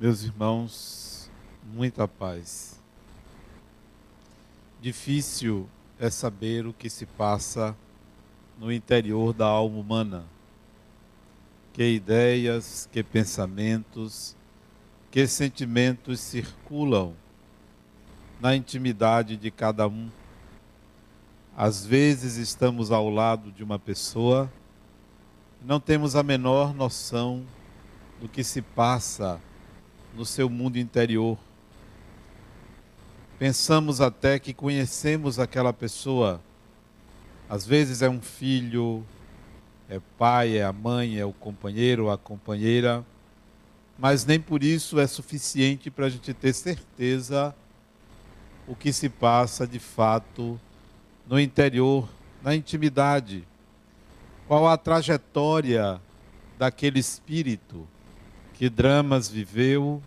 Meus irmãos, muita paz. Difícil é saber o que se passa no interior da alma humana. Que ideias, que pensamentos, que sentimentos circulam na intimidade de cada um. Às vezes estamos ao lado de uma pessoa e não temos a menor noção do que se passa no seu mundo interior. Pensamos até que conhecemos aquela pessoa. Às vezes é um filho, é pai, é a mãe, é o companheiro a companheira, mas nem por isso é suficiente para a gente ter certeza o que se passa de fato no interior, na intimidade. Qual a trajetória daquele espírito? Que dramas viveu?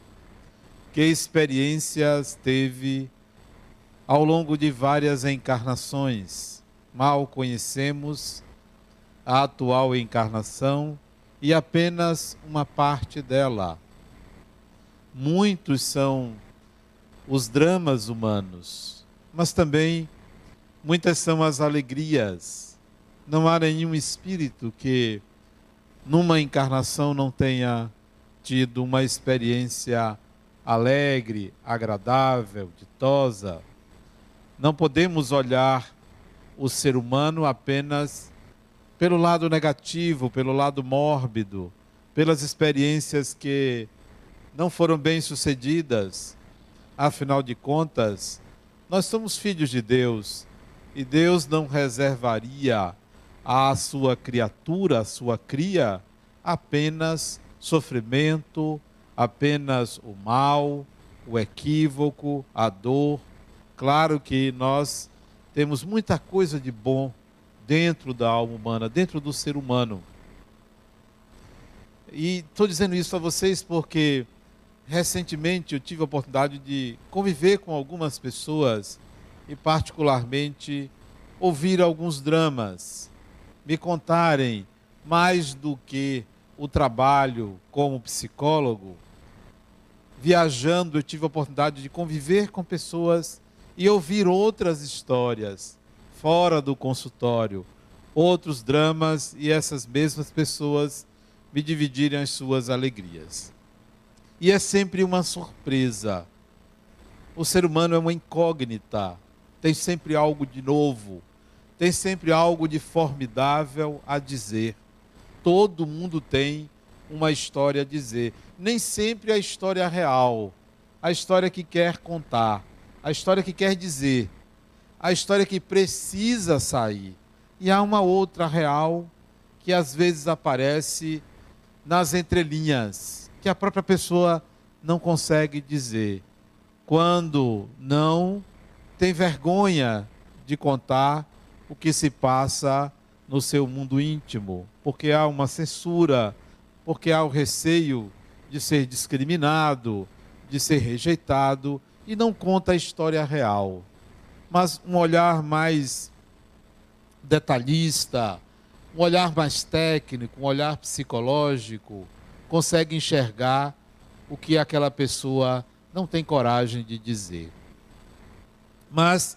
Que experiências teve ao longo de várias encarnações? Mal conhecemos a atual encarnação e apenas uma parte dela. Muitos são os dramas humanos, mas também muitas são as alegrias. Não há nenhum espírito que numa encarnação não tenha tido uma experiência alegre, agradável, ditosa. Não podemos olhar o ser humano apenas pelo lado negativo, pelo lado mórbido, pelas experiências que não foram bem sucedidas, Afinal de contas, nós somos filhos de Deus e Deus não reservaria à sua criatura, à sua cria, apenas sofrimento, apenas o mal, o equívoco, a dor. Claro que nós temos muita coisa de bom dentro da alma humana, dentro do ser humano. E estou dizendo isso a vocês porque recentemente eu tive a oportunidade de conviver com algumas pessoas e, particularmente, ouvir alguns dramas, me contarem mais do que o trabalho como psicólogo. Viajando, eu tive a oportunidade de conviver com pessoas e ouvir outras histórias fora do consultório, outros dramas e essas mesmas pessoas me dividirem as suas alegrias. E é sempre uma surpresa. O ser humano é uma incógnita, tem sempre algo de novo, tem sempre algo de formidável a dizer. Todo mundo tem uma história a dizer. Nem sempre a história real, a história que quer contar, a história que quer dizer, a história que precisa sair. E há uma outra real que às vezes aparece nas entrelinhas que a própria pessoa não consegue dizer. Quando não tem vergonha de contar o que se passa no seu mundo íntimo, porque há uma censura, porque há o receio de ser discriminado, de ser rejeitado e não conta a história real. Mas um olhar mais detalhista, um olhar mais técnico, um olhar psicológico, consegue enxergar o que aquela pessoa não tem coragem de dizer. Mas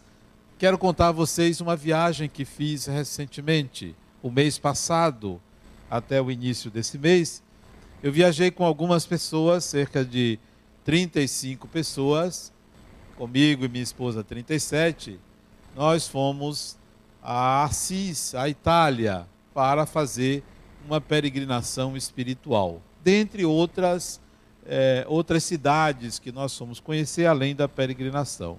quero contar a vocês uma viagem que fiz recentemente, o mês passado, até o início desse mês. Eu viajei com algumas pessoas, cerca de 35 pessoas, comigo e minha esposa 37. Nós fomos a Assis, a Itália, para fazer uma peregrinação espiritual dentre outras, é, outras cidades que nós fomos conhecer, além da peregrinação.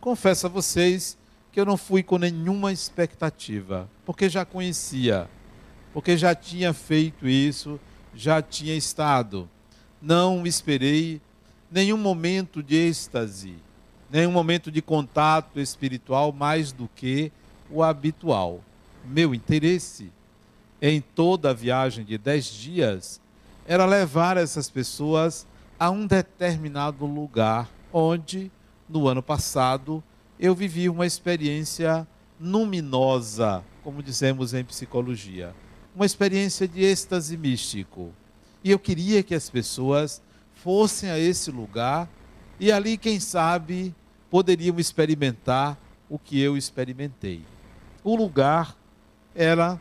Confesso a vocês que eu não fui com nenhuma expectativa, porque já conhecia, porque já tinha feito isso, já tinha estado. Não esperei nenhum momento de êxtase, nenhum momento de contato espiritual mais do que o habitual. Meu interesse em toda a viagem de dez dias era levar essas pessoas a um determinado lugar onde, no ano passado, eu vivi uma experiência luminosa, como dizemos em psicologia, uma experiência de êxtase místico. E eu queria que as pessoas fossem a esse lugar e ali, quem sabe, poderiam experimentar o que eu experimentei. O lugar era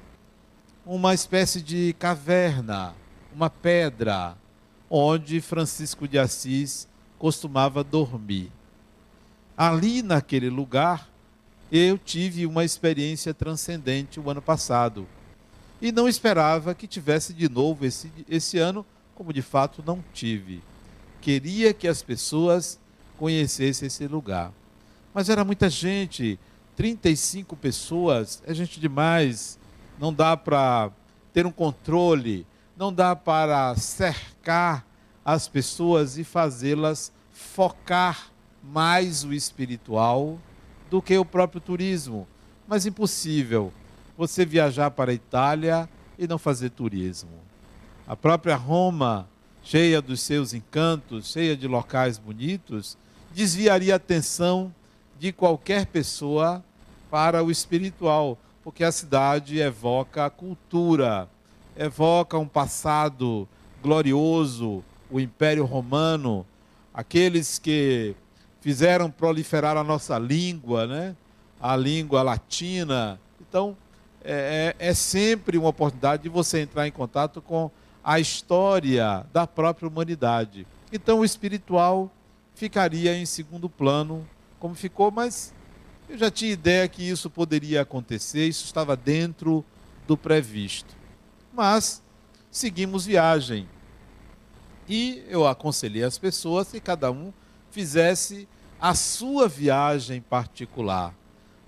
uma espécie de caverna, uma pedra, onde Francisco de Assis costumava dormir. Ali naquele lugar, eu tive uma experiência transcendente o ano passado. E não esperava que tivesse de novo esse, esse ano, como de fato não tive. Queria que as pessoas conhecessem esse lugar. Mas era muita gente, 35 pessoas, é gente demais. Não dá para ter um controle, não dá para cercar as pessoas e fazê-las focar mais o espiritual do que o próprio turismo. Mas impossível você viajar para a Itália e não fazer turismo. A própria Roma, cheia dos seus encantos, cheia de locais bonitos, desviaria a atenção de qualquer pessoa para o espiritual, porque a cidade evoca a cultura, evoca um passado glorioso, o Império Romano, aqueles que fizeram proliferar a nossa língua, né? a língua latina. Então, é, é, é sempre uma oportunidade de você entrar em contato com a história da própria humanidade. Então, o espiritual ficaria em segundo plano, como ficou, mas eu já tinha ideia que isso poderia acontecer, isso estava dentro do previsto. Mas seguimos viagem. E eu aconselhei as pessoas que cada um fizesse a sua viagem particular.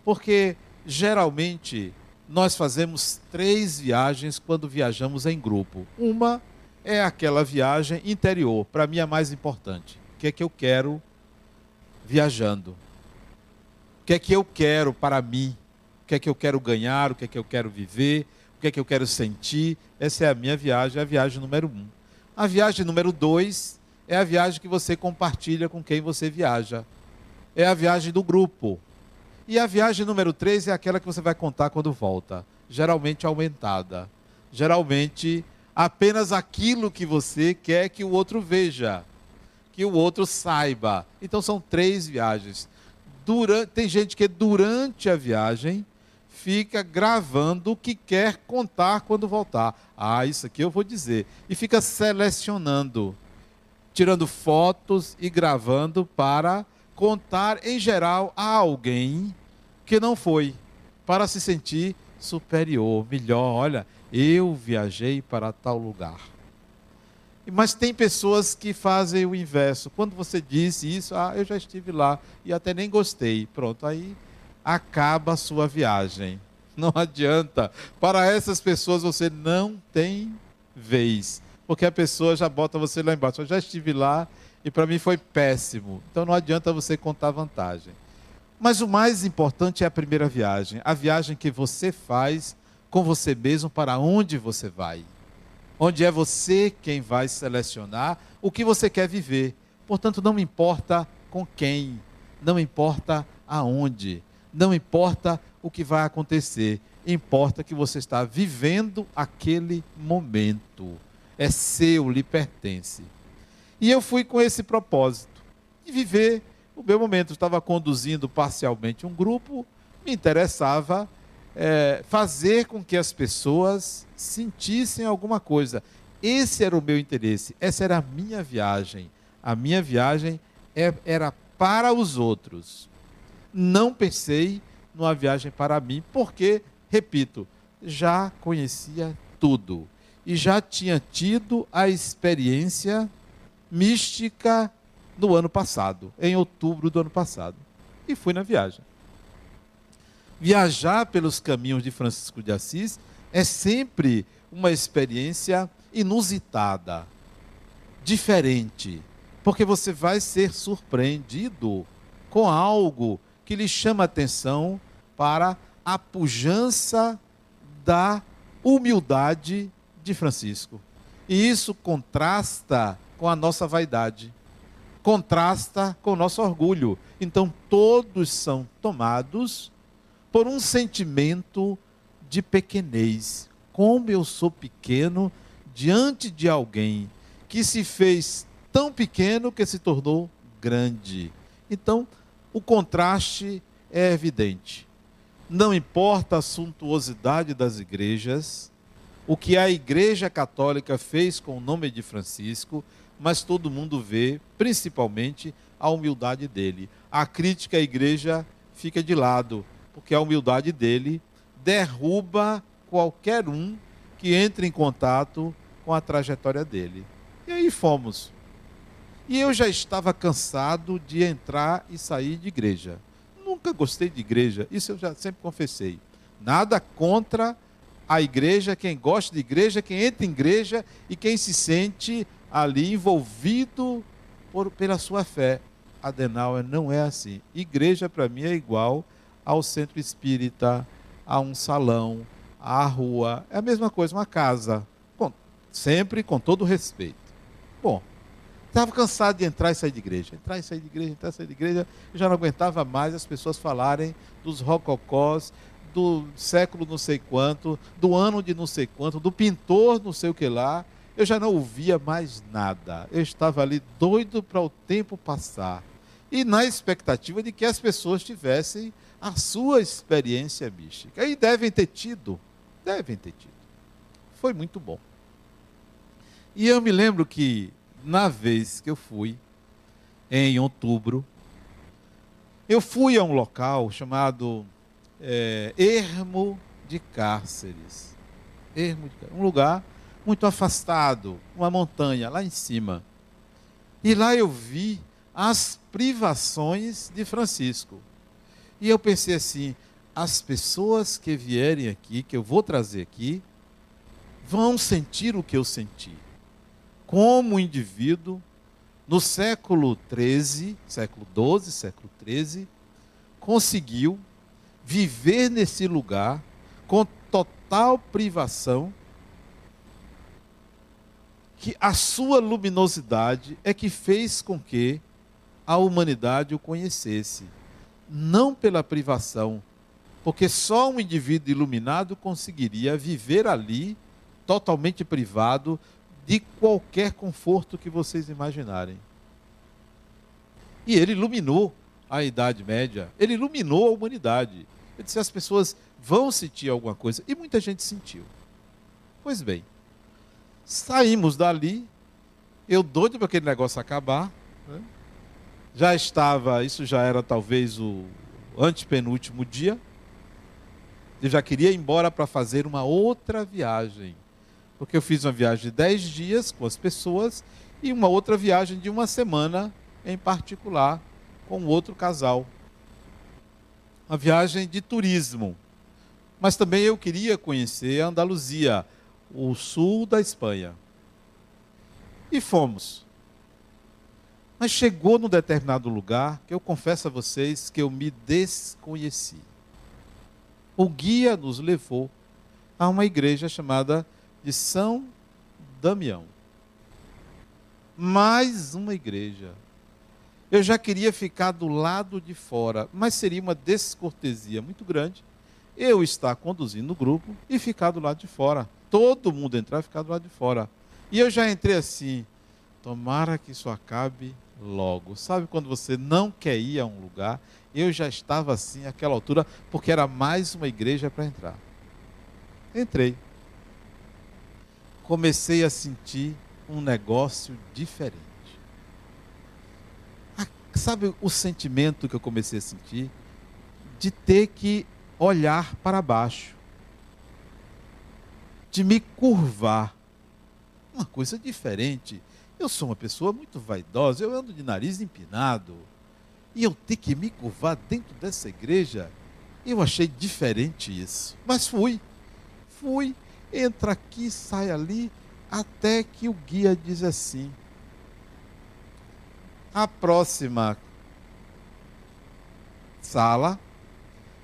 Porque geralmente nós fazemos três viagens quando viajamos em grupo. Uma é aquela viagem interior, para mim é a mais importante. O que é que eu quero viajando? O que é que eu quero para mim? O que é que eu quero ganhar? O que é que eu quero viver? O que é que eu quero sentir? Essa é a minha viagem, a viagem número um. A viagem número dois é a viagem que você compartilha com quem você viaja é a viagem do grupo. E a viagem número 3 é aquela que você vai contar quando volta, geralmente aumentada. Geralmente apenas aquilo que você quer que o outro veja, que o outro saiba. Então são três viagens. Durante, tem gente que durante a viagem fica gravando o que quer contar quando voltar. Ah, isso aqui eu vou dizer. E fica selecionando, tirando fotos e gravando para contar em geral a alguém que não foi, para se sentir superior, melhor. Olha, eu viajei para tal lugar. Mas tem pessoas que fazem o inverso. Quando você disse isso, ah, eu já estive lá e até nem gostei. Pronto, aí acaba a sua viagem. Não adianta. Para essas pessoas você não tem vez. Porque a pessoa já bota você lá embaixo. Eu já estive lá e para mim foi péssimo. Então não adianta você contar vantagem. Mas o mais importante é a primeira viagem, a viagem que você faz com você mesmo para onde você vai. Onde é você quem vai selecionar o que você quer viver. Portanto, não importa com quem, não importa aonde, não importa o que vai acontecer, importa que você está vivendo aquele momento. É seu, lhe pertence. E eu fui com esse propósito de viver o meu momento. estava conduzindo parcialmente um grupo, me interessava é, fazer com que as pessoas sentissem alguma coisa. Esse era o meu interesse, essa era a minha viagem. A minha viagem é, era para os outros. Não pensei numa viagem para mim, porque, repito, já conhecia tudo e já tinha tido a experiência mística no ano passado, em outubro do ano passado. E fui na viagem. Viajar pelos caminhos de Francisco de Assis é sempre uma experiência inusitada, diferente, porque você vai ser surpreendido com algo que lhe chama atenção para a pujança da humildade de Francisco. E isso contrasta com a nossa vaidade, contrasta com o nosso orgulho. Então, todos são tomados por um sentimento de pequenez. Como eu sou pequeno diante de alguém que se fez tão pequeno que se tornou grande. Então, o contraste é evidente. Não importa a suntuosidade das igrejas, o que a Igreja Católica fez com o nome de Francisco, mas todo mundo vê, principalmente, a humildade dele. A crítica à igreja fica de lado, porque a humildade dele derruba qualquer um que entre em contato com a trajetória dele. E aí fomos. E eu já estava cansado de entrar e sair de igreja. Nunca gostei de igreja, isso eu já sempre confessei. Nada contra a igreja, quem gosta de igreja, quem entra em igreja e quem se sente ali envolvido por, pela sua fé. Adenauer não é assim. Igreja para mim é igual ao centro espírita, a um salão, à rua. É a mesma coisa, uma casa. Sempre com todo respeito. Bom, estava cansado de entrar e sair de igreja. Entrar e sair de igreja, entrar e sair de igreja. Eu já não aguentava mais as pessoas falarem dos rococós, do século não sei quanto, do ano de não sei quanto, do pintor não sei o que lá. Eu já não ouvia mais nada. Eu estava ali doido para o tempo passar. E na expectativa de que as pessoas tivessem a sua experiência mística. E devem ter tido. Devem ter tido. Foi muito bom. E eu me lembro que, na vez que eu fui, em outubro, eu fui a um local chamado é, Ermo de Cárceres. Ermo de Um lugar muito afastado, uma montanha lá em cima. E lá eu vi as privações de Francisco. E eu pensei assim: as pessoas que vierem aqui, que eu vou trazer aqui, vão sentir o que eu senti. Como indivíduo, no século XIII, século XII, século XIII, conseguiu viver nesse lugar com total privação, que a sua luminosidade é que fez com que a humanidade o conhecesse, não pela privação, porque só um indivíduo iluminado conseguiria viver ali totalmente privado de qualquer conforto que vocês imaginarem. E ele iluminou a Idade Média, ele iluminou a humanidade. Eu disse: as pessoas vão sentir alguma coisa. E muita gente sentiu. Pois bem, saímos dali, eu doido para aquele negócio acabar. Né? Já estava, isso já era talvez o antepenúltimo dia. Eu já queria ir embora para fazer uma outra viagem. Porque eu fiz uma viagem de 10 dias com as pessoas e uma outra viagem de uma semana em particular com outro casal uma viagem de turismo. Mas também eu queria conhecer a Andaluzia, o sul da Espanha. E fomos. Mas chegou num determinado lugar que eu confesso a vocês que eu me desconheci. O guia nos levou a uma igreja chamada de São Damião. Mais uma igreja eu já queria ficar do lado de fora, mas seria uma descortesia muito grande eu estar conduzindo o grupo e ficar do lado de fora. Todo mundo entrar e ficar do lado de fora. E eu já entrei assim, tomara que isso acabe logo. Sabe quando você não quer ir a um lugar? Eu já estava assim, àquela altura, porque era mais uma igreja para entrar. Entrei. Comecei a sentir um negócio diferente. Sabe o sentimento que eu comecei a sentir? De ter que olhar para baixo, de me curvar. Uma coisa diferente. Eu sou uma pessoa muito vaidosa, eu ando de nariz empinado. E eu ter que me curvar dentro dessa igreja, eu achei diferente isso. Mas fui. Fui, entra aqui, sai ali, até que o guia diz assim: a próxima sala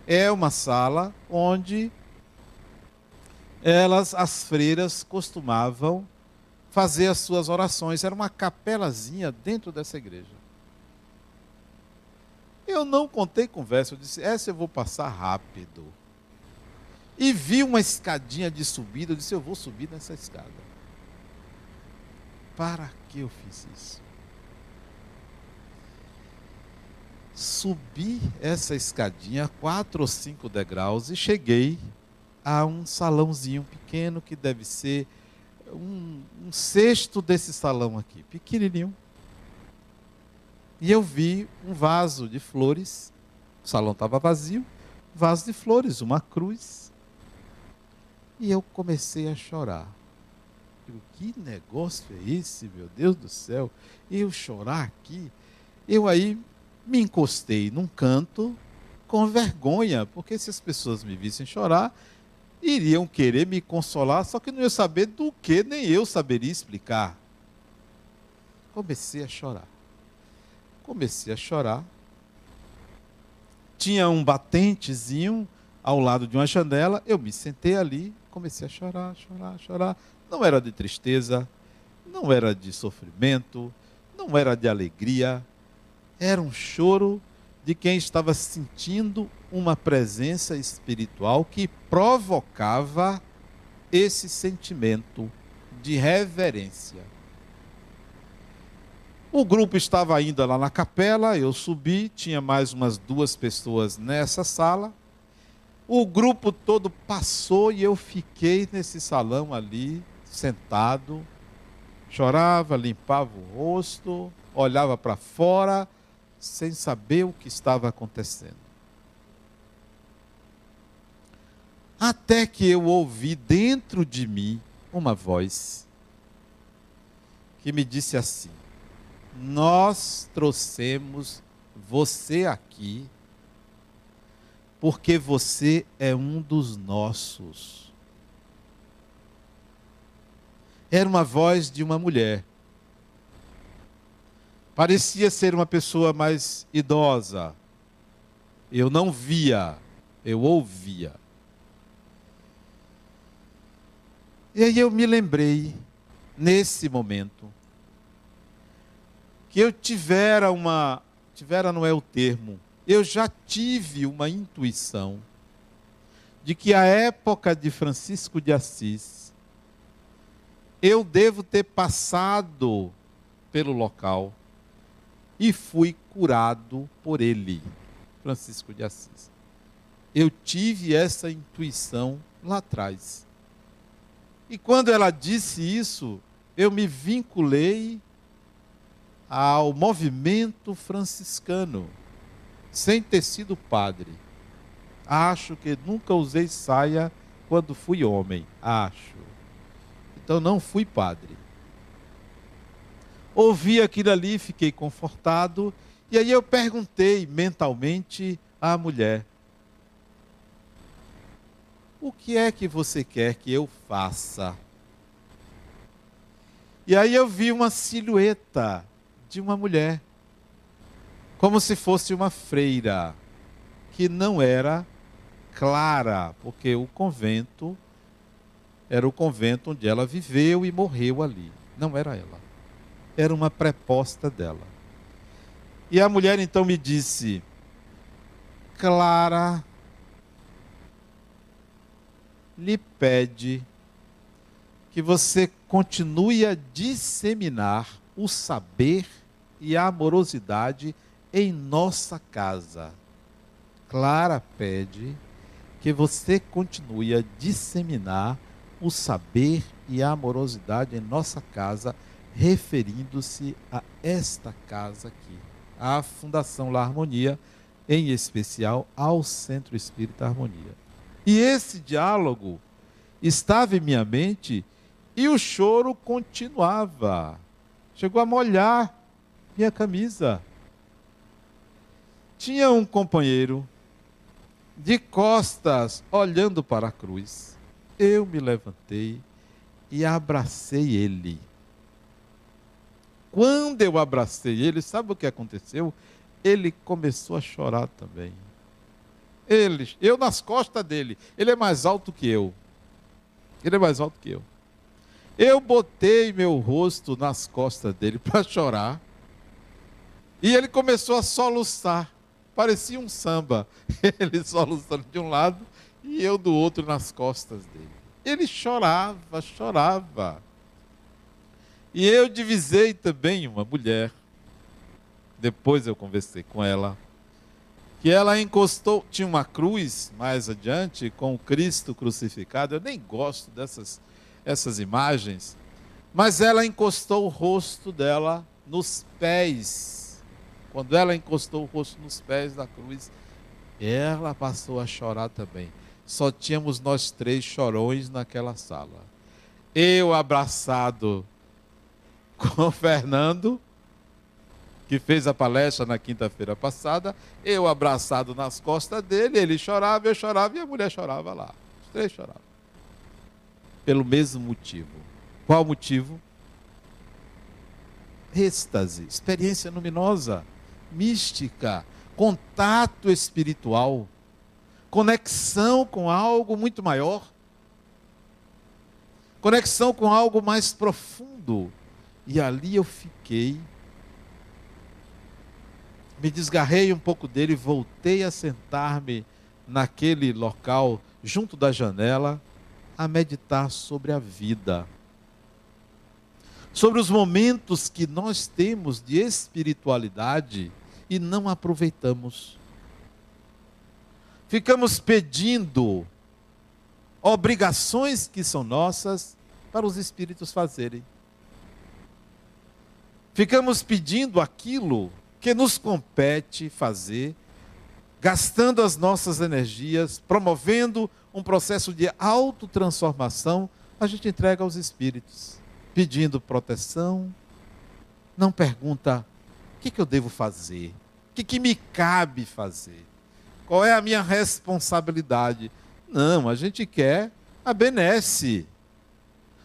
é uma sala onde elas, as freiras, costumavam fazer as suas orações. Era uma capelazinha dentro dessa igreja. Eu não contei conversa, eu disse, essa eu vou passar rápido. E vi uma escadinha de subida, eu disse, eu vou subir nessa escada. Para que eu fiz isso? Subi essa escadinha, quatro ou cinco degraus, e cheguei a um salãozinho pequeno que deve ser um, um cesto desse salão aqui, pequenininho. E eu vi um vaso de flores, o salão estava vazio, vaso de flores, uma cruz. E eu comecei a chorar. Digo, que negócio é esse, meu Deus do céu? Eu chorar aqui? Eu aí me encostei num canto com vergonha, porque se as pessoas me vissem chorar, iriam querer me consolar, só que não ia saber do que, nem eu saberia explicar. Comecei a chorar. Comecei a chorar. Tinha um batentezinho ao lado de uma janela, eu me sentei ali, comecei a chorar, chorar, chorar. Não era de tristeza, não era de sofrimento, não era de alegria, era um choro de quem estava sentindo uma presença espiritual que provocava esse sentimento de reverência. O grupo estava ainda lá na capela, eu subi, tinha mais umas duas pessoas nessa sala. O grupo todo passou e eu fiquei nesse salão ali, sentado, chorava, limpava o rosto, olhava para fora sem saber o que estava acontecendo. Até que eu ouvi dentro de mim uma voz que me disse assim: Nós trouxemos você aqui porque você é um dos nossos. Era uma voz de uma mulher. Parecia ser uma pessoa mais idosa. Eu não via, eu ouvia. E aí eu me lembrei, nesse momento, que eu tivera uma. Tivera não é o termo. Eu já tive uma intuição de que a época de Francisco de Assis, eu devo ter passado pelo local e fui curado por ele, Francisco de Assis. Eu tive essa intuição lá atrás. E quando ela disse isso, eu me vinculei ao movimento franciscano, sem ter sido padre. Acho que nunca usei saia quando fui homem, acho. Então não fui padre. Ouvi aquilo ali, fiquei confortado, e aí eu perguntei mentalmente à mulher: O que é que você quer que eu faça? E aí eu vi uma silhueta de uma mulher, como se fosse uma freira, que não era clara, porque o convento era o convento onde ela viveu e morreu ali. Não era ela era uma preposta dela. E a mulher então me disse: Clara lhe pede que você continue a disseminar o saber e a amorosidade em nossa casa. Clara pede que você continue a disseminar o saber e a amorosidade em nossa casa referindo-se a esta casa aqui, à Fundação La Harmonia, em especial ao Centro Espírita Harmonia. E esse diálogo estava em minha mente e o choro continuava. Chegou a molhar minha camisa. Tinha um companheiro de costas olhando para a cruz. Eu me levantei e abracei ele. Quando eu abracei ele, sabe o que aconteceu? Ele começou a chorar também. Ele, eu nas costas dele. Ele é mais alto que eu. Ele é mais alto que eu. Eu botei meu rosto nas costas dele para chorar. E ele começou a soluçar. Parecia um samba. Ele soluçando de um lado e eu do outro nas costas dele. Ele chorava, chorava. E eu divisei também uma mulher. Depois eu conversei com ela. que ela encostou, tinha uma cruz mais adiante com o Cristo crucificado. Eu nem gosto dessas essas imagens, mas ela encostou o rosto dela nos pés. Quando ela encostou o rosto nos pés da cruz, ela passou a chorar também. Só tínhamos nós três chorões naquela sala. Eu abraçado com o Fernando que fez a palestra na quinta-feira passada, eu abraçado nas costas dele, ele chorava, eu chorava e a mulher chorava lá. Os três choravam. Pelo mesmo motivo. Qual motivo? Êxtase, experiência luminosa, mística, contato espiritual, conexão com algo muito maior, conexão com algo mais profundo. E ali eu fiquei me desgarrei um pouco dele, voltei a sentar-me naquele local, junto da janela, a meditar sobre a vida. Sobre os momentos que nós temos de espiritualidade e não aproveitamos. Ficamos pedindo obrigações que são nossas para os espíritos fazerem. Ficamos pedindo aquilo que nos compete fazer, gastando as nossas energias, promovendo um processo de autotransformação, a gente entrega aos espíritos, pedindo proteção. Não pergunta o que, que eu devo fazer, o que, que me cabe fazer, qual é a minha responsabilidade. Não, a gente quer a benesse.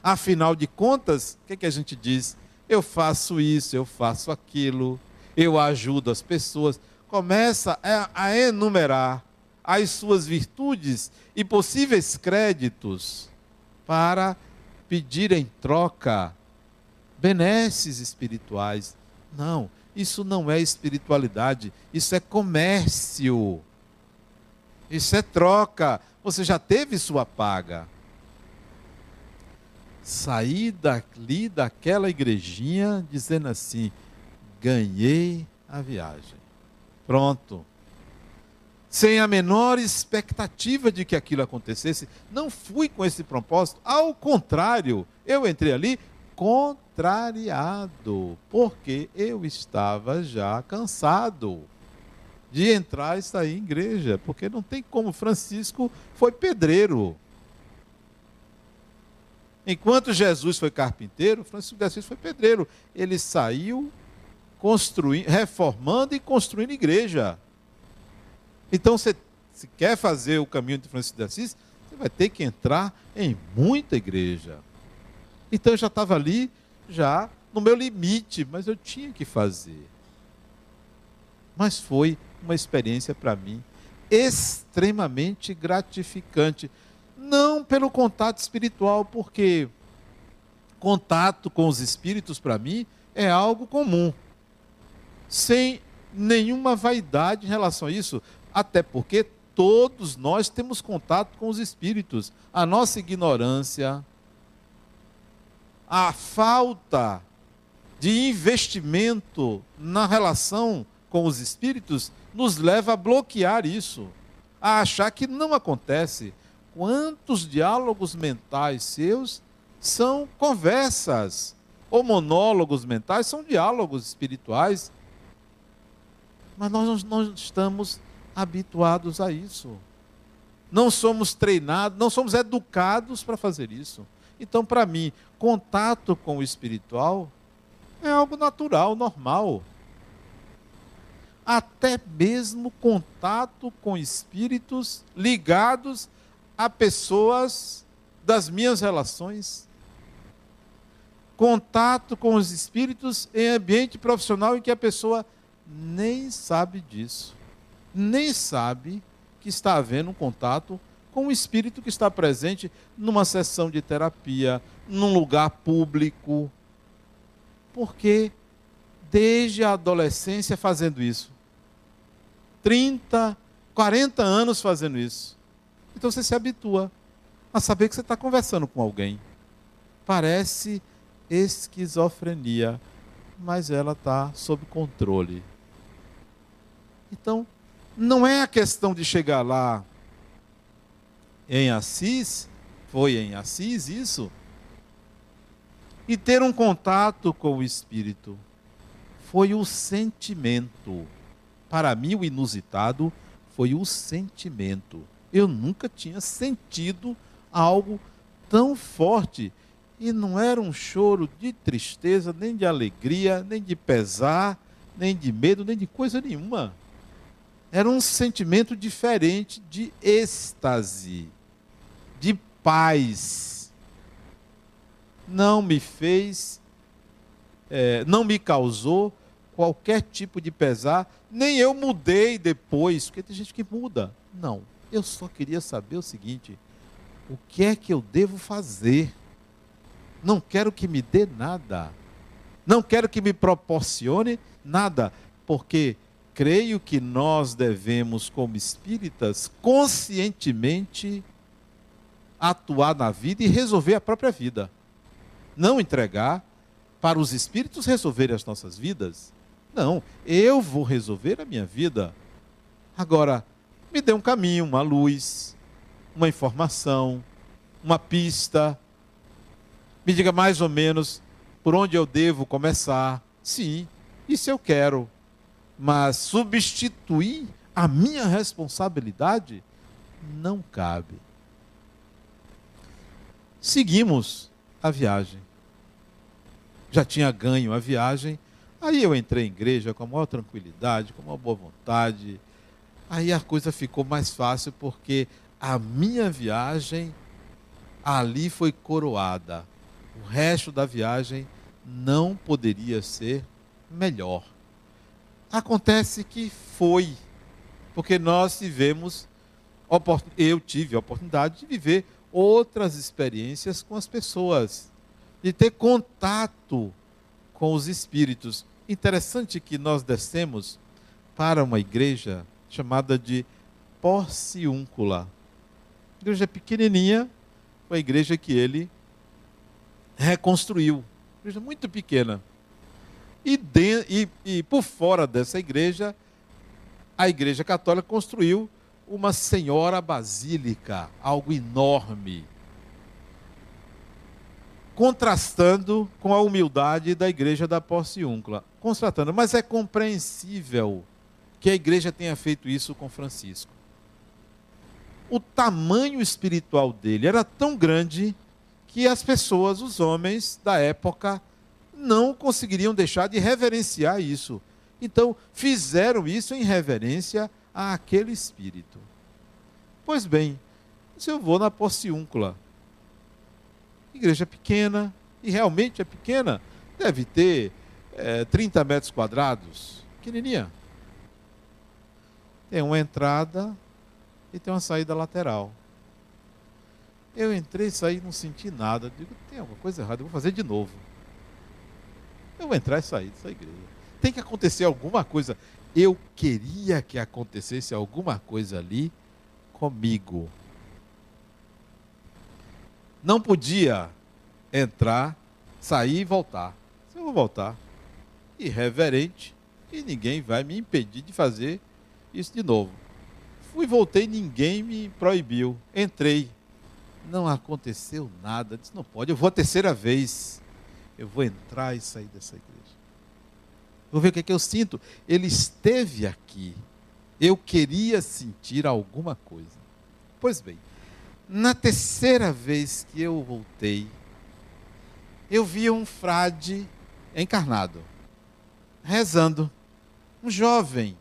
Afinal de contas, o que, que a gente diz? Eu faço isso, eu faço aquilo, eu ajudo as pessoas. Começa a enumerar as suas virtudes e possíveis créditos para pedir em troca benesses espirituais. Não, isso não é espiritualidade, isso é comércio. Isso é troca. Você já teve sua paga. Saí dali daquela igrejinha dizendo assim: ganhei a viagem. Pronto. Sem a menor expectativa de que aquilo acontecesse, não fui com esse propósito. Ao contrário, eu entrei ali contrariado, porque eu estava já cansado de entrar e sair em igreja, porque não tem como. Francisco foi pedreiro. Enquanto Jesus foi carpinteiro, Francisco de Assis foi pedreiro. Ele saiu construindo, reformando e construindo igreja. Então, se quer fazer o caminho de Francisco de Assis, você vai ter que entrar em muita igreja. Então, eu já estava ali, já no meu limite, mas eu tinha que fazer. Mas foi uma experiência para mim extremamente gratificante. Não pelo contato espiritual, porque contato com os espíritos para mim é algo comum sem nenhuma vaidade em relação a isso, até porque todos nós temos contato com os espíritos. A nossa ignorância, a falta de investimento na relação com os espíritos nos leva a bloquear isso, a achar que não acontece. Quantos diálogos mentais seus são conversas, ou monólogos mentais são diálogos espirituais mas nós não estamos habituados a isso. Não somos treinados, não somos educados para fazer isso. Então, para mim, contato com o espiritual é algo natural, normal. Até mesmo contato com espíritos ligados a pessoas das minhas relações. Contato com os espíritos em ambiente profissional em que a pessoa nem sabe disso, nem sabe que está havendo um contato com o espírito que está presente numa sessão de terapia, num lugar público. Porque desde a adolescência fazendo isso. 30, 40 anos fazendo isso. Então você se habitua a saber que você está conversando com alguém. Parece esquizofrenia, mas ela está sob controle. Então, Não é a questão de chegar lá em Assis, foi em Assis isso, e ter um contato com o Espírito. Foi o sentimento. Para mim, o inusitado foi o sentimento. Eu nunca tinha sentido algo tão forte. E não era um choro de tristeza, nem de alegria, nem de pesar, nem de medo, nem de coisa nenhuma. Era um sentimento diferente de êxtase, de paz. Não me fez, é, não me causou qualquer tipo de pesar, nem eu mudei depois, porque tem gente que muda. Não, eu só queria saber o seguinte: o que é que eu devo fazer? Não quero que me dê nada. Não quero que me proporcione nada, porque creio que nós devemos, como espíritas, conscientemente atuar na vida e resolver a própria vida. Não entregar para os espíritos resolverem as nossas vidas. Não, eu vou resolver a minha vida. Agora, me dê um caminho, uma luz, uma informação, uma pista. Me diga mais ou menos por onde eu devo começar. Sim, isso eu quero mas substituir a minha responsabilidade não cabe. Seguimos a viagem. Já tinha ganho a viagem, aí eu entrei em igreja com a maior tranquilidade, com a maior boa vontade. Aí a coisa ficou mais fácil porque a minha viagem ali foi coroada. O resto da viagem não poderia ser melhor. Acontece que foi, porque nós tivemos, eu tive a oportunidade de viver outras experiências com as pessoas, de ter contato com os espíritos. Interessante que nós descemos para uma igreja chamada de Porciúncula. Igreja pequenininha, foi a igreja que ele reconstruiu. Igreja muito pequena. E, de, e, e por fora dessa igreja, a Igreja Católica construiu uma senhora basílica, algo enorme, contrastando com a humildade da igreja da Porciúncula. Contrastando, mas é compreensível que a igreja tenha feito isso com Francisco. O tamanho espiritual dele era tão grande que as pessoas, os homens da época, não conseguiriam deixar de reverenciar isso. Então, fizeram isso em reverência àquele espírito. Pois bem, se eu vou na Porciúncula, igreja pequena, e realmente é pequena, deve ter é, 30 metros quadrados, pequenininha. Tem uma entrada e tem uma saída lateral. Eu entrei e saí, não senti nada. Digo, tem alguma coisa errada, eu vou fazer de novo. Eu vou entrar e sair dessa igreja. Tem que acontecer alguma coisa. Eu queria que acontecesse alguma coisa ali comigo. Não podia entrar, sair e voltar. Eu vou voltar. Irreverente. E ninguém vai me impedir de fazer isso de novo. Fui, voltei, ninguém me proibiu. Entrei. Não aconteceu nada. Disse, não pode. Eu vou a terceira vez eu vou entrar e sair dessa igreja. Vou ver o que, é que eu sinto. Ele esteve aqui. Eu queria sentir alguma coisa. Pois bem, na terceira vez que eu voltei, eu vi um frade encarnado, rezando. Um jovem,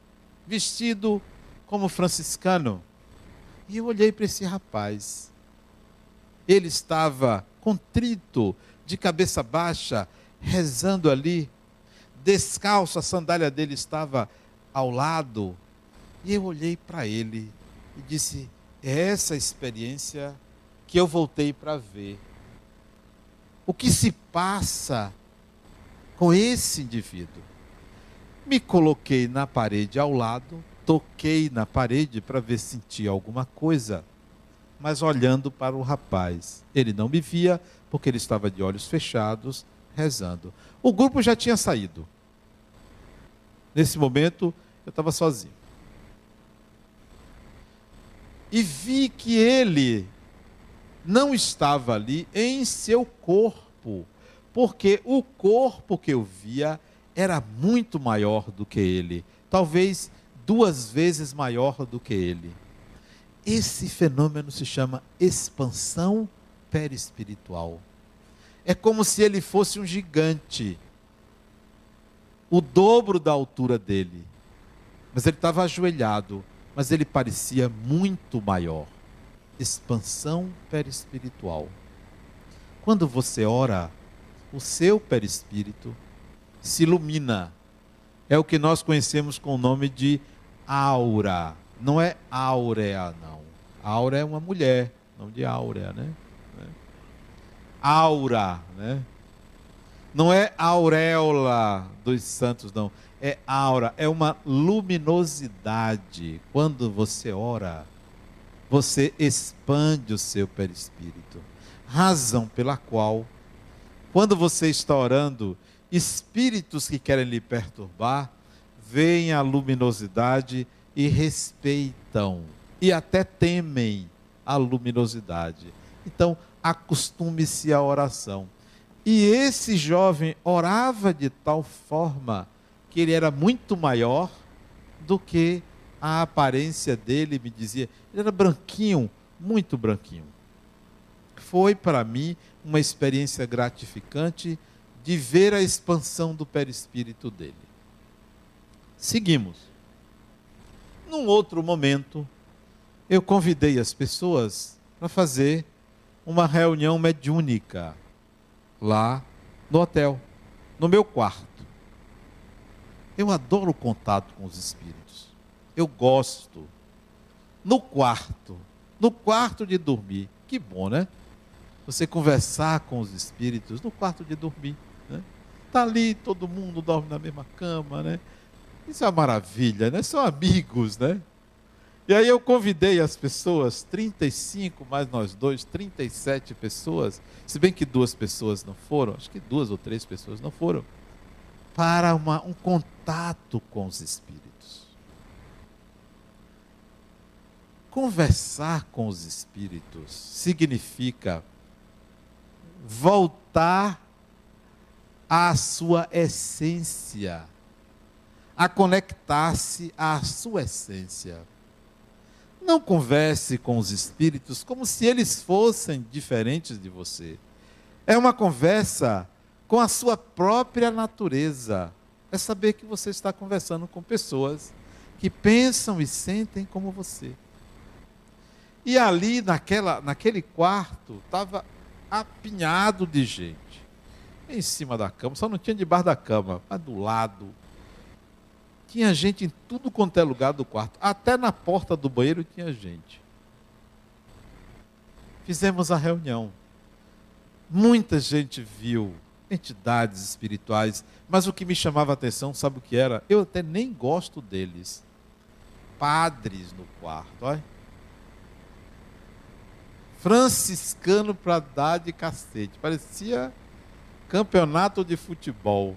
vestido como franciscano. E eu olhei para esse rapaz. Ele estava contrito, de cabeça baixa, rezando ali, descalço, a sandália dele estava ao lado. E eu olhei para ele e disse: É essa experiência que eu voltei para ver. O que se passa com esse indivíduo? Me coloquei na parede ao lado, toquei na parede para ver se sentia alguma coisa, mas olhando para o rapaz. Ele não me via, porque ele estava de olhos fechados, rezando. O grupo já tinha saído. Nesse momento, eu estava sozinho. e vi que ele não estava ali em seu corpo, porque o corpo que eu via era muito maior do que ele, talvez duas vezes maior do que ele. Esse fenômeno se chama expansão perispiritual. É como se ele fosse um gigante, o dobro da altura dele. Mas ele estava ajoelhado, mas ele parecia muito maior. Expansão perispiritual. Quando você ora, o seu perispírito se ilumina. É o que nós conhecemos com o nome de aura. Não é áurea, não. Aura é uma mulher, nome de áurea, né? Aura, né? Não é auréola dos santos, não. É aura, é uma luminosidade. Quando você ora, você expande o seu perispírito. Razão pela qual, quando você está orando, espíritos que querem lhe perturbar, veem a luminosidade e respeitam e até temem a luminosidade. Então, acostume-se à oração. E esse jovem orava de tal forma que ele era muito maior do que a aparência dele me dizia. Ele era branquinho, muito branquinho. Foi para mim uma experiência gratificante de ver a expansão do perispírito dele. Seguimos. Num outro momento, eu convidei as pessoas para fazer uma reunião mediúnica lá no hotel, no meu quarto. Eu adoro o contato com os espíritos. Eu gosto. No quarto, no quarto de dormir. Que bom, né? Você conversar com os espíritos no quarto de dormir. Né? Tá ali, todo mundo dorme na mesma cama, né? Isso é uma maravilha, né? São amigos, né? E aí eu convidei as pessoas, 35 mais nós dois, 37 pessoas, se bem que duas pessoas não foram, acho que duas ou três pessoas não foram, para uma, um contato com os espíritos. Conversar com os espíritos significa voltar à sua essência a conectar-se à sua essência. Não converse com os espíritos como se eles fossem diferentes de você. É uma conversa com a sua própria natureza. É saber que você está conversando com pessoas que pensam e sentem como você. E ali, naquela, naquele quarto, estava apinhado de gente. Em cima da cama, só não tinha debaixo da cama, mas do lado, tinha gente em tudo quanto é lugar do quarto. Até na porta do banheiro tinha gente. Fizemos a reunião. Muita gente viu entidades espirituais, mas o que me chamava a atenção, sabe o que era? Eu até nem gosto deles. Padres no quarto, olha. Franciscano para dar de cacete. Parecia campeonato de futebol.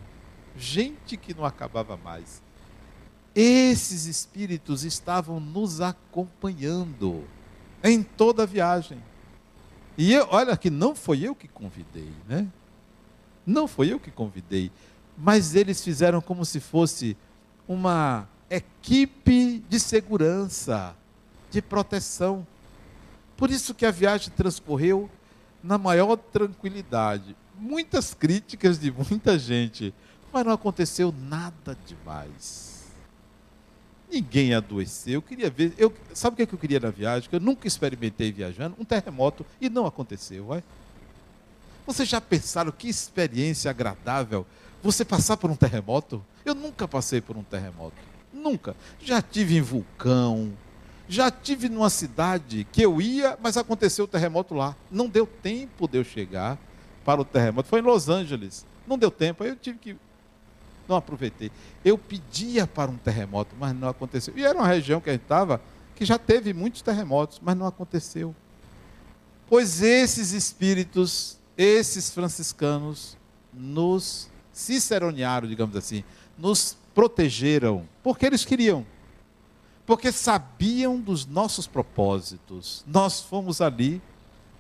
Gente que não acabava mais. Esses espíritos estavam nos acompanhando em toda a viagem. E eu, olha que não foi eu que convidei, né? Não foi eu que convidei, mas eles fizeram como se fosse uma equipe de segurança, de proteção. Por isso que a viagem transcorreu na maior tranquilidade. Muitas críticas de muita gente, mas não aconteceu nada demais. Ninguém adoeceu. Eu queria ver. Eu, sabe o que, é que eu queria na viagem? Que eu nunca experimentei viajando? Um terremoto e não aconteceu. Vai? Vocês já pensaram que experiência agradável você passar por um terremoto? Eu nunca passei por um terremoto. Nunca. Já tive em vulcão. Já tive numa cidade que eu ia, mas aconteceu o terremoto lá. Não deu tempo de eu chegar para o terremoto. Foi em Los Angeles. Não deu tempo. Eu tive que não aproveitei. Eu pedia para um terremoto, mas não aconteceu. E era uma região que a gente estava que já teve muitos terremotos, mas não aconteceu. Pois esses espíritos, esses franciscanos, nos ciceronearam, digamos assim, nos protegeram, porque eles queriam. porque sabiam dos nossos propósitos. Nós fomos ali,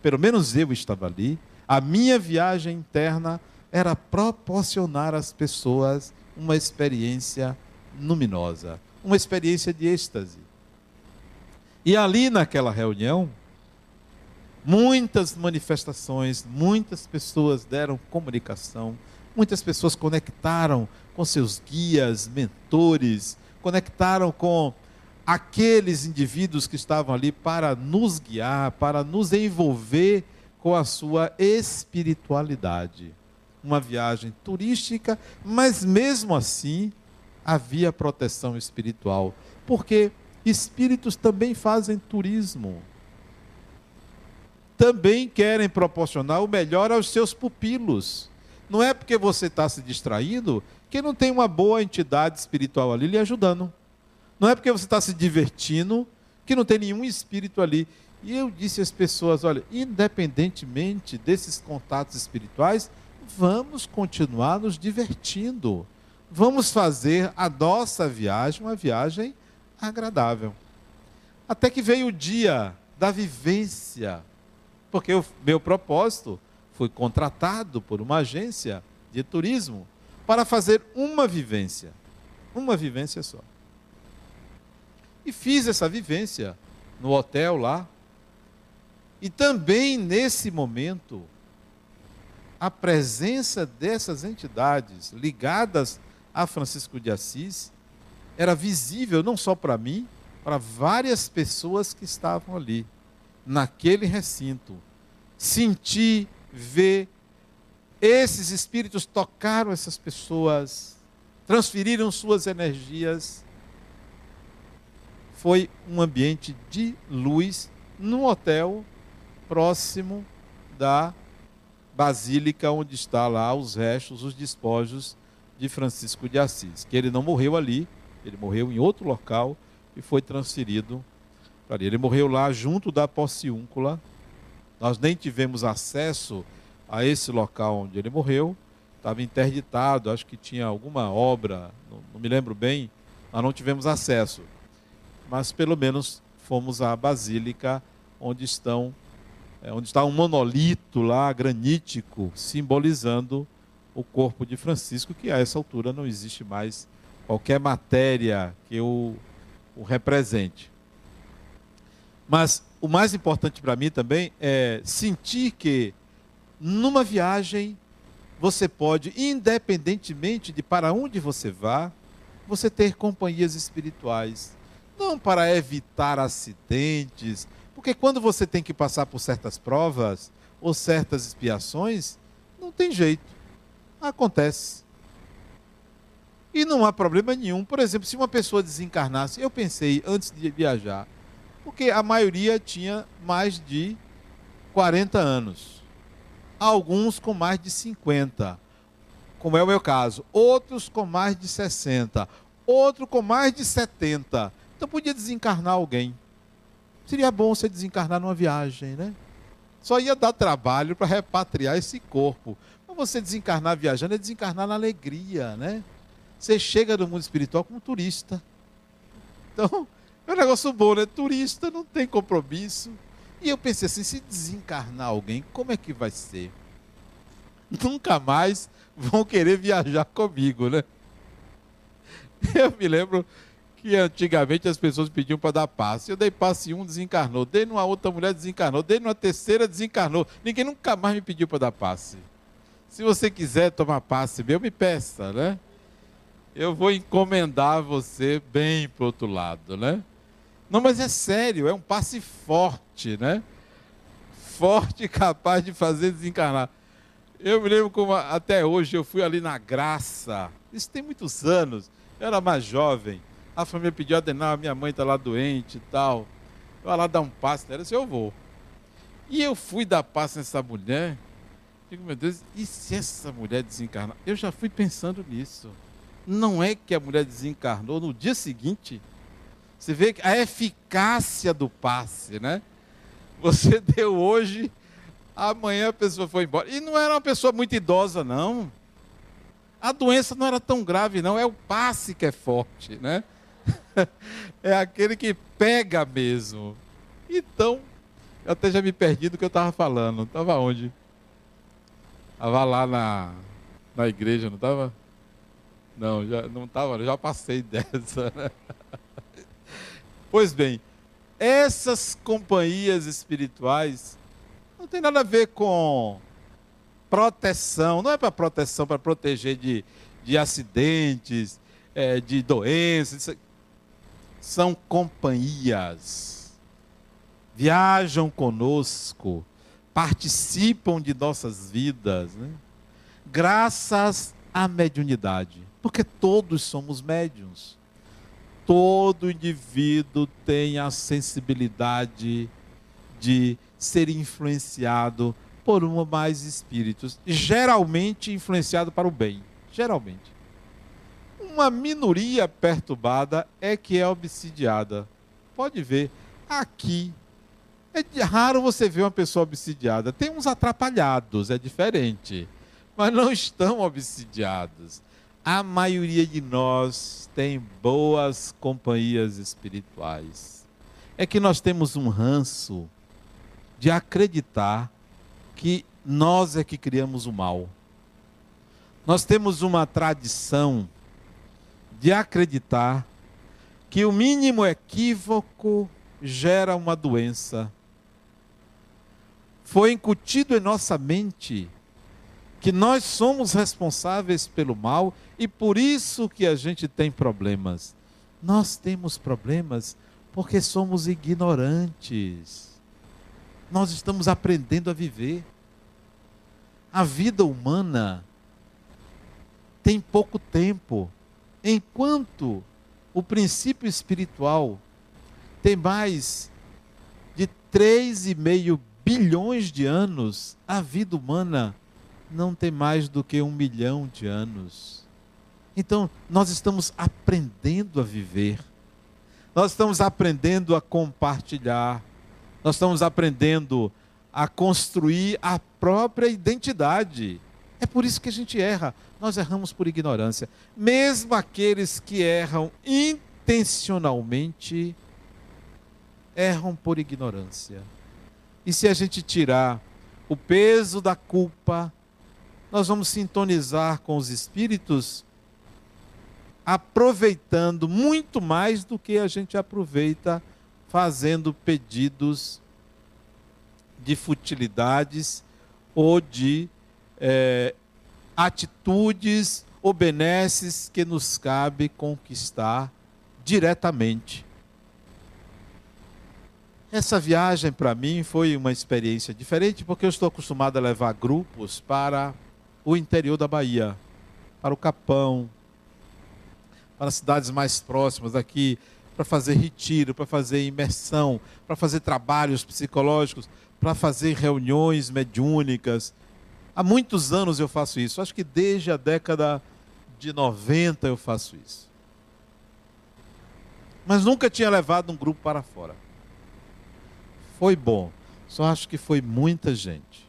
pelo menos eu estava ali, a minha viagem interna era proporcionar às pessoas uma experiência luminosa, uma experiência de êxtase. E ali naquela reunião, muitas manifestações, muitas pessoas deram comunicação, muitas pessoas conectaram com seus guias, mentores, conectaram com aqueles indivíduos que estavam ali para nos guiar, para nos envolver com a sua espiritualidade. Uma viagem turística, mas mesmo assim havia proteção espiritual, porque espíritos também fazem turismo. Também querem proporcionar o melhor aos seus pupilos. Não é porque você está se distraindo que não tem uma boa entidade espiritual ali lhe ajudando. Não é porque você está se divertindo que não tem nenhum espírito ali. E eu disse às pessoas: olha, independentemente desses contatos espirituais, vamos continuar nos divertindo. Vamos fazer a nossa viagem uma viagem agradável. Até que veio o dia da vivência, porque o meu propósito foi contratado por uma agência de turismo para fazer uma vivência, uma vivência só. E fiz essa vivência no hotel lá. E também nesse momento, a presença dessas entidades ligadas a Francisco de Assis era visível não só para mim, para várias pessoas que estavam ali, naquele recinto. Senti, ver, esses espíritos tocaram essas pessoas, transferiram suas energias foi um ambiente de luz num hotel próximo da basílica onde está lá os restos, os despojos de Francisco de Assis, que ele não morreu ali, ele morreu em outro local e foi transferido para ali. Ele morreu lá junto da Pociúncula. Nós nem tivemos acesso a esse local onde ele morreu. Estava interditado, acho que tinha alguma obra, não, não me lembro bem, nós não tivemos acesso mas pelo menos fomos à basílica onde estão é, onde está um monolito lá granítico simbolizando o corpo de Francisco, que a essa altura não existe mais qualquer matéria que o, o represente. Mas o mais importante para mim também é sentir que numa viagem você pode, independentemente de para onde você vá, você ter companhias espirituais não para evitar acidentes, porque quando você tem que passar por certas provas ou certas expiações, não tem jeito. Acontece. E não há problema nenhum. Por exemplo, se uma pessoa desencarnasse, eu pensei antes de viajar, porque a maioria tinha mais de 40 anos. Alguns com mais de 50, como é o meu caso. Outros com mais de 60. Outro com mais de 70. Então podia desencarnar alguém. Seria bom você desencarnar numa viagem, né? Só ia dar trabalho para repatriar esse corpo. Mas você desencarnar viajando é desencarnar na alegria, né? Você chega no mundo espiritual como turista. Então, é um negócio bom, né? Turista não tem compromisso. E eu pensei assim, se desencarnar alguém, como é que vai ser? Nunca mais vão querer viajar comigo, né? Eu me lembro que antigamente as pessoas pediam para dar passe. Eu dei passe um, desencarnou. Dei numa outra mulher, desencarnou. Dei numa terceira, desencarnou. Ninguém nunca mais me pediu para dar passe. Se você quiser tomar passe meu, me peça, né? Eu vou encomendar você bem para outro lado, né? Não, mas é sério, é um passe forte, né? Forte capaz de fazer desencarnar. Eu me lembro como até hoje eu fui ali na Graça. Isso tem muitos anos. Eu era mais jovem a família pediu Adenal, minha mãe está lá doente e tal. Vai lá dar um passe nela, disse, eu vou. E eu fui dar passe nessa mulher. Digo, meu Deus, e se essa mulher desencarnar? Eu já fui pensando nisso. Não é que a mulher desencarnou no dia seguinte? Você vê a eficácia do passe, né? Você deu hoje, amanhã a pessoa foi embora. E não era uma pessoa muito idosa, não. A doença não era tão grave, não. É o passe que é forte, né? é aquele que pega mesmo. Então, eu até já me perdi do que eu estava falando. Estava onde? Estava lá na, na igreja, não estava? Não, já não estava, já passei dessa. Né? Pois bem, essas companhias espirituais não tem nada a ver com proteção, não é para proteção, para proteger de, de acidentes, é, de doenças. São companhias. Viajam conosco, participam de nossas vidas, né? graças à mediunidade, porque todos somos médiums. Todo indivíduo tem a sensibilidade de ser influenciado por um ou mais espíritos, geralmente influenciado para o bem, geralmente. Uma minoria perturbada é que é obsidiada. Pode ver, aqui é raro você ver uma pessoa obsidiada. Tem uns atrapalhados, é diferente, mas não estão obsidiados. A maioria de nós tem boas companhias espirituais. É que nós temos um ranço de acreditar que nós é que criamos o mal. Nós temos uma tradição de acreditar que o mínimo equívoco gera uma doença. Foi incutido em nossa mente que nós somos responsáveis pelo mal e por isso que a gente tem problemas. Nós temos problemas porque somos ignorantes nós estamos aprendendo a viver. A vida humana tem pouco tempo, enquanto o princípio espiritual tem mais de 3,5 bilhões de anos, a vida humana não tem mais do que um milhão de anos. Então, nós estamos aprendendo a viver, nós estamos aprendendo a compartilhar, nós estamos aprendendo a construir a própria identidade. É por isso que a gente erra. Nós erramos por ignorância. Mesmo aqueles que erram intencionalmente, erram por ignorância. E se a gente tirar o peso da culpa, nós vamos sintonizar com os espíritos, aproveitando muito mais do que a gente aproveita fazendo pedidos de futilidades ou de é, atitudes ou benesses que nos cabe conquistar diretamente. Essa viagem para mim foi uma experiência diferente porque eu estou acostumado a levar grupos para o interior da Bahia, para o Capão, para cidades mais próximas aqui, para fazer retiro, para fazer imersão, para fazer trabalhos psicológicos, para fazer reuniões mediúnicas. Há muitos anos eu faço isso. Acho que desde a década de 90 eu faço isso. Mas nunca tinha levado um grupo para fora. Foi bom. Só acho que foi muita gente.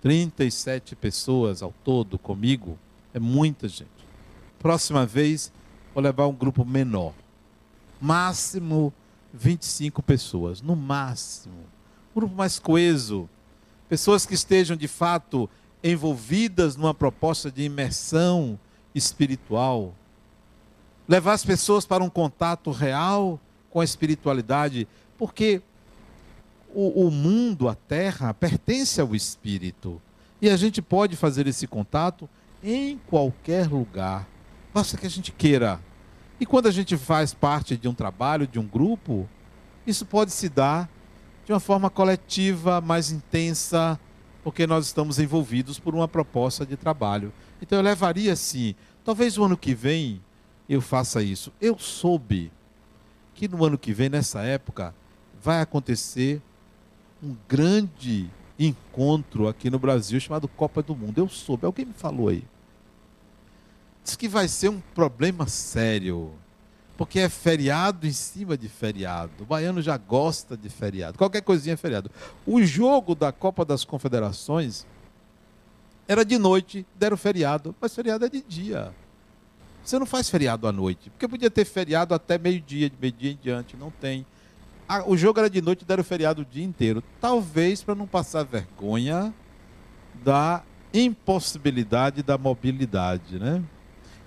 37 pessoas ao todo comigo. É muita gente. Próxima vez, vou levar um grupo menor máximo 25 pessoas, no máximo. Um grupo mais coeso. Pessoas que estejam de fato envolvidas numa proposta de imersão espiritual. Levar as pessoas para um contato real com a espiritualidade, porque o, o mundo, a terra, pertence ao espírito. E a gente pode fazer esse contato em qualquer lugar. Basta que a gente queira e quando a gente faz parte de um trabalho, de um grupo, isso pode se dar de uma forma coletiva, mais intensa, porque nós estamos envolvidos por uma proposta de trabalho. Então eu levaria assim, talvez o ano que vem eu faça isso. Eu soube que no ano que vem, nessa época, vai acontecer um grande encontro aqui no Brasil chamado Copa do Mundo. Eu soube, alguém me falou aí. Diz que vai ser um problema sério. Porque é feriado em cima de feriado. O baiano já gosta de feriado. Qualquer coisinha é feriado. O jogo da Copa das Confederações era de noite, deram feriado. Mas feriado é de dia. Você não faz feriado à noite. Porque podia ter feriado até meio-dia, de meio-dia em diante. Não tem. Ah, o jogo era de noite, deram feriado o dia inteiro. Talvez para não passar vergonha da impossibilidade da mobilidade, né?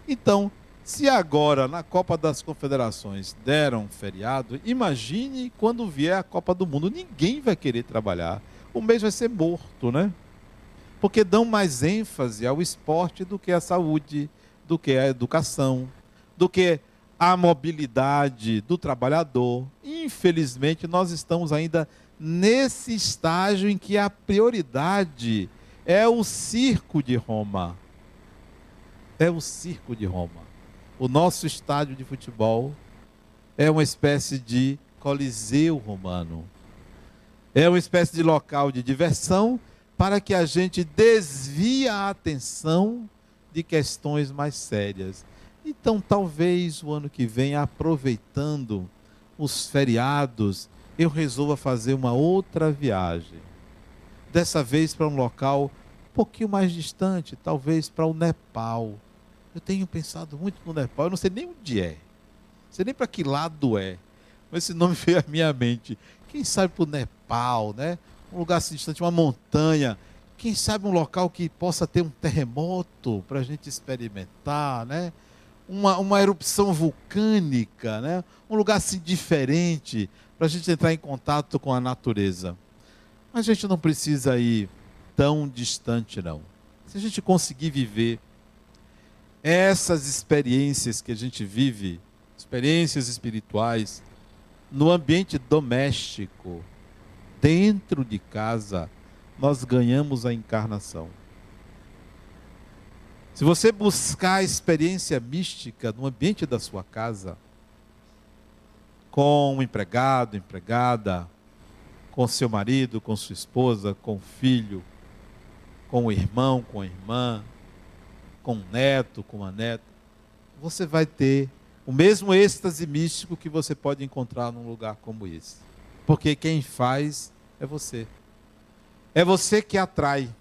Então, se agora na Copa das Confederações deram feriado, imagine quando vier a Copa do Mundo, ninguém vai querer trabalhar. O mês vai ser morto, né? Porque dão mais ênfase ao esporte do que à saúde, do que à educação, do que à mobilidade do trabalhador. Infelizmente, nós estamos ainda nesse estágio em que a prioridade é o circo de Roma. É o circo de Roma. O nosso estádio de futebol é uma espécie de coliseu romano. É uma espécie de local de diversão para que a gente desvie a atenção de questões mais sérias. Então, talvez o ano que vem, aproveitando os feriados, eu resolva fazer uma outra viagem dessa vez para um local um pouquinho mais distante, talvez para o Nepal. Eu tenho pensado muito no Nepal, eu não sei nem onde é, não sei nem para que lado é, mas esse nome veio à minha mente. Quem sabe para o Nepal, né? Um lugar assim distante, uma montanha. Quem sabe um local que possa ter um terremoto para a gente experimentar, né? Uma, uma erupção vulcânica, né? Um lugar assim diferente para a gente entrar em contato com a natureza. A gente não precisa ir tão distante, não. Se a gente conseguir viver essas experiências que a gente vive, experiências espirituais, no ambiente doméstico, dentro de casa, nós ganhamos a encarnação. Se você buscar a experiência mística no ambiente da sua casa, com o empregado, empregada, com seu marido, com sua esposa, com o filho, com o irmão, com a irmã, com o neto, com a neta, você vai ter o mesmo êxtase místico que você pode encontrar num lugar como esse. Porque quem faz é você. É você que atrai.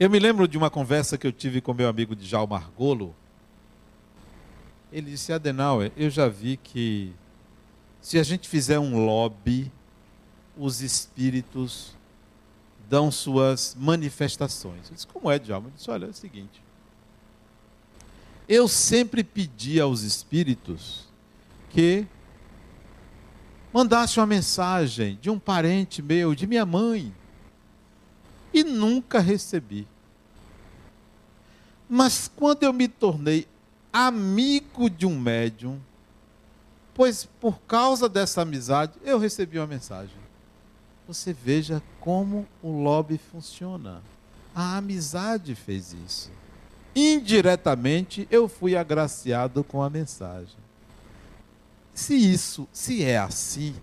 Eu me lembro de uma conversa que eu tive com meu amigo Djalma Margolo. Ele disse: Adenauer, eu já vi que se a gente fizer um lobby os espíritos dão suas manifestações. Eu disse, como é, Djalma? Eu disse, olha, é o seguinte. Eu sempre pedi aos espíritos que mandasse uma mensagem de um parente meu, de minha mãe, e nunca recebi. Mas quando eu me tornei amigo de um médium, pois por causa dessa amizade eu recebi uma mensagem você veja como o lobby funciona. A amizade fez isso. Indiretamente eu fui agraciado com a mensagem. Se isso, se é assim,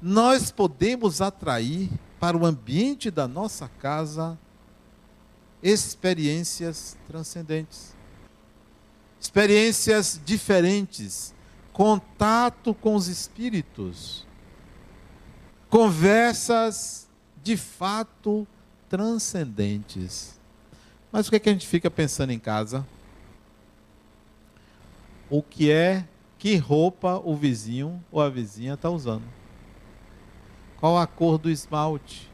nós podemos atrair para o ambiente da nossa casa experiências transcendentes. Experiências diferentes, contato com os espíritos conversas de fato transcendentes. Mas o que, é que a gente fica pensando em casa? O que é, que roupa o vizinho ou a vizinha está usando? Qual a cor do esmalte?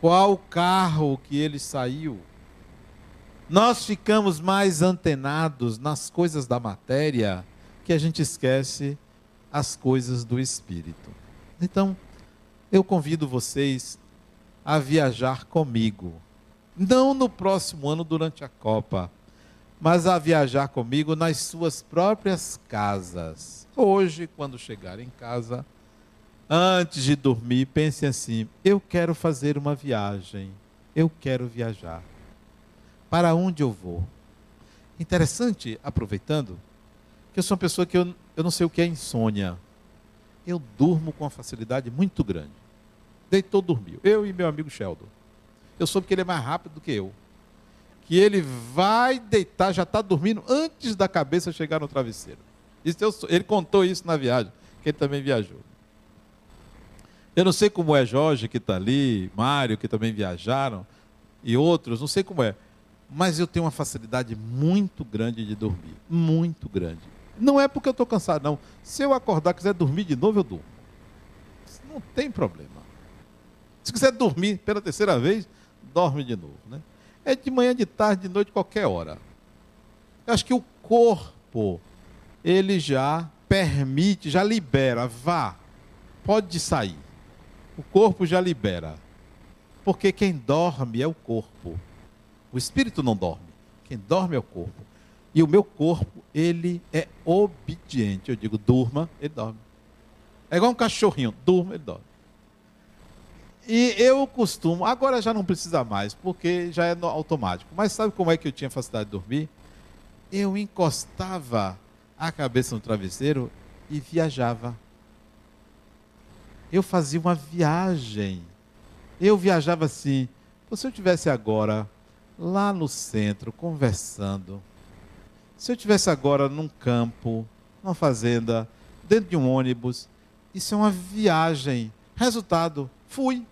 Qual o carro que ele saiu? Nós ficamos mais antenados nas coisas da matéria que a gente esquece as coisas do espírito. Então, eu convido vocês a viajar comigo. Não no próximo ano durante a Copa, mas a viajar comigo nas suas próprias casas. Hoje, quando chegar em casa, antes de dormir, pense assim: eu quero fazer uma viagem, eu quero viajar. Para onde eu vou? Interessante, aproveitando, que eu sou uma pessoa que eu, eu não sei o que é insônia. Eu durmo com uma facilidade muito grande deitou, dormiu. Eu e meu amigo Sheldon. Eu soube que ele é mais rápido do que eu. Que ele vai deitar, já está dormindo antes da cabeça chegar no travesseiro. Isso eu, ele contou isso na viagem, que ele também viajou. Eu não sei como é Jorge, que está ali, Mário, que também viajaram, e outros, não sei como é. mas eu tenho uma facilidade muito grande de dormir. Muito grande. Não é porque eu estou cansado, não. Se eu acordar quiser dormir de novo, eu durmo. Não tem problema. Se quiser dormir pela terceira vez, dorme de novo. Né? É de manhã, de tarde, de noite, qualquer hora. Eu acho que o corpo, ele já permite, já libera, vá, pode sair. O corpo já libera. Porque quem dorme é o corpo. O espírito não dorme. Quem dorme é o corpo. E o meu corpo, ele é obediente. Eu digo, durma, ele dorme. É igual um cachorrinho, durma, ele dorme. E eu costumo, agora já não precisa mais, porque já é automático. Mas sabe como é que eu tinha facilidade de dormir? Eu encostava a cabeça no travesseiro e viajava. Eu fazia uma viagem. Eu viajava assim. Se eu tivesse agora lá no centro conversando, se eu tivesse agora num campo, numa fazenda, dentro de um ônibus, isso é uma viagem. Resultado, fui.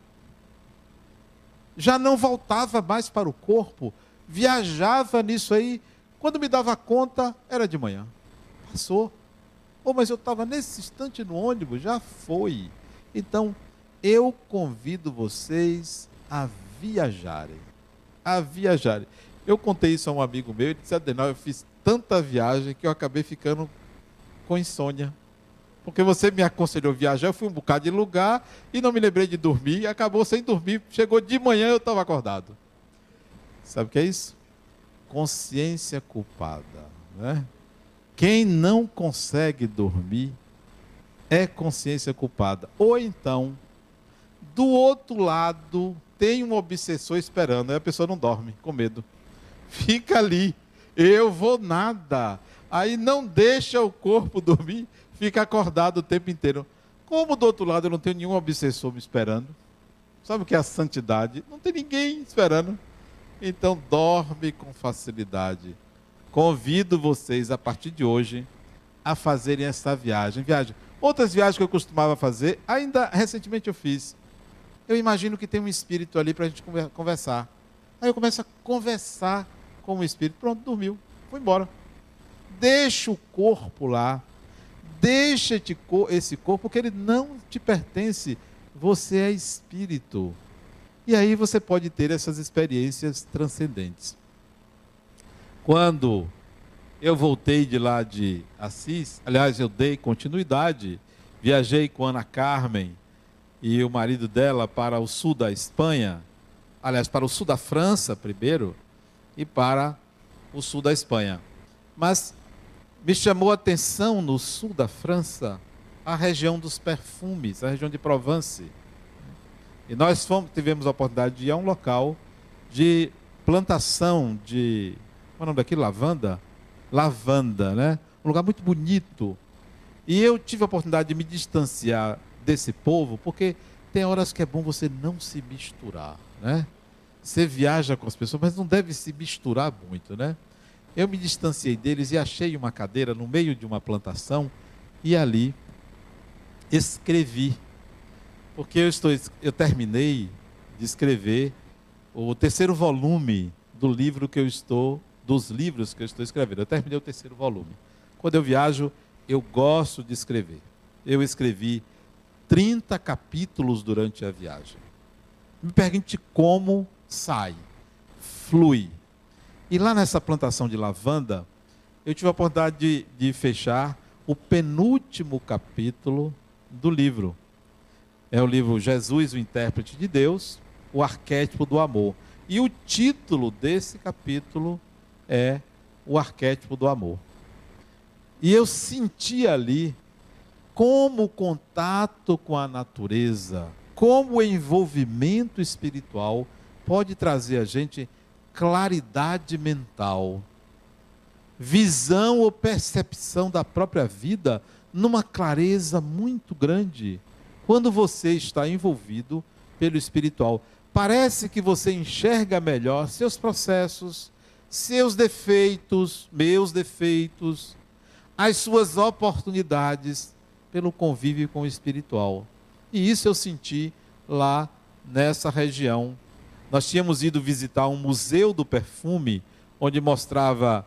Já não voltava mais para o corpo, viajava nisso aí. Quando me dava conta, era de manhã. Passou. Oh, mas eu estava nesse instante no ônibus, já foi. Então, eu convido vocês a viajarem. A viajarem. Eu contei isso a um amigo meu, ele disse, Adenal, eu fiz tanta viagem que eu acabei ficando com insônia. Porque você me aconselhou viajar, eu fui um bocado de lugar e não me lembrei de dormir, acabou sem dormir. Chegou de manhã eu estava acordado. Sabe o que é isso? Consciência culpada. Né? Quem não consegue dormir é consciência culpada. Ou então, do outro lado, tem um obsessor esperando, aí a pessoa não dorme, com medo. Fica ali, eu vou nada. Aí não deixa o corpo dormir, fica acordado o tempo inteiro. Como do outro lado eu não tenho nenhum obsessor me esperando, sabe o que é a santidade? Não tem ninguém esperando. Então dorme com facilidade. Convido vocês a partir de hoje a fazerem essa viagem. Viagem. Outras viagens que eu costumava fazer, ainda recentemente eu fiz. Eu imagino que tem um espírito ali para a gente conversar. Aí eu começo a conversar com o espírito. Pronto, dormiu. Foi embora. Deixa o corpo lá. Deixa esse corpo, porque ele não te pertence. Você é espírito. E aí você pode ter essas experiências transcendentes. Quando eu voltei de lá de Assis, aliás, eu dei continuidade, viajei com Ana Carmen e o marido dela para o sul da Espanha, aliás, para o sul da França primeiro e para o sul da Espanha. Mas me chamou a atenção no sul da França a região dos perfumes, a região de Provence. E nós fomos, tivemos a oportunidade de ir a um local de plantação de qual é o nome daquilo? Lavanda? Lavanda, né? Um lugar muito bonito. E eu tive a oportunidade de me distanciar desse povo, porque tem horas que é bom você não se misturar, né? Você viaja com as pessoas, mas não deve se misturar muito, né? Eu me distanciei deles e achei uma cadeira no meio de uma plantação e ali escrevi. Porque eu estou eu terminei de escrever o terceiro volume do livro que eu estou dos livros que eu estou escrevendo. Eu terminei o terceiro volume. Quando eu viajo, eu gosto de escrever. Eu escrevi 30 capítulos durante a viagem. Me pergunte como sai, flui. E lá nessa plantação de lavanda, eu tive a oportunidade de, de fechar o penúltimo capítulo do livro. É o livro Jesus, o intérprete de Deus, o arquétipo do amor. E o título desse capítulo é o arquétipo do amor. E eu senti ali como o contato com a natureza, como o envolvimento espiritual pode trazer a gente claridade mental, visão ou percepção da própria vida numa clareza muito grande. Quando você está envolvido pelo espiritual, parece que você enxerga melhor seus processos, seus defeitos, meus defeitos, as suas oportunidades pelo convívio com o espiritual. E isso eu senti lá nessa região. Nós tínhamos ido visitar um museu do perfume onde mostrava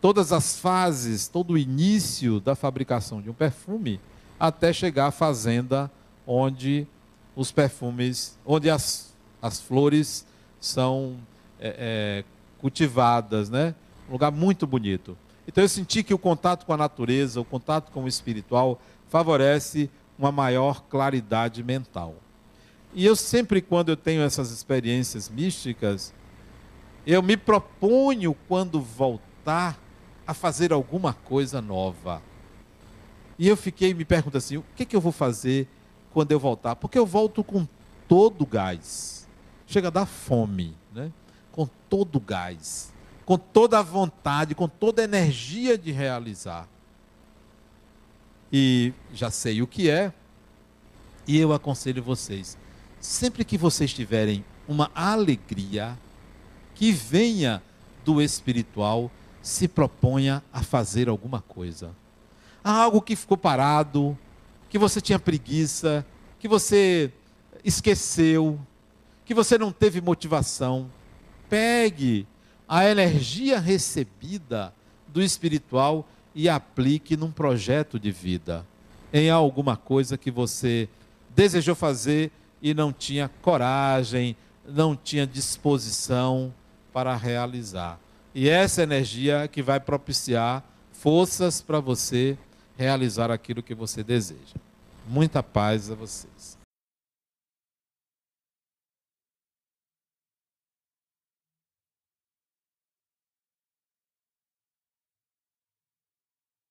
todas as fases, todo o início da fabricação de um perfume, até chegar à fazenda onde os perfumes, onde as, as flores são é, é, cultivadas, né? Um lugar muito bonito. Então eu senti que o contato com a natureza, o contato com o espiritual, favorece uma maior claridade mental. E eu sempre, quando eu tenho essas experiências místicas, eu me proponho, quando voltar, a fazer alguma coisa nova. E eu fiquei me perguntando assim: o que, que eu vou fazer quando eu voltar? Porque eu volto com todo o gás. Chega a dar fome, né? com todo o gás, com toda a vontade, com toda a energia de realizar. E já sei o que é, e eu aconselho vocês: sempre que vocês tiverem uma alegria que venha do espiritual, se proponha a fazer alguma coisa. Há algo que ficou parado, que você tinha preguiça, que você esqueceu, que você não teve motivação. Pegue a energia recebida do espiritual e aplique num projeto de vida, em alguma coisa que você desejou fazer e não tinha coragem, não tinha disposição para realizar. E essa energia que vai propiciar forças para você realizar aquilo que você deseja. Muita paz a vocês.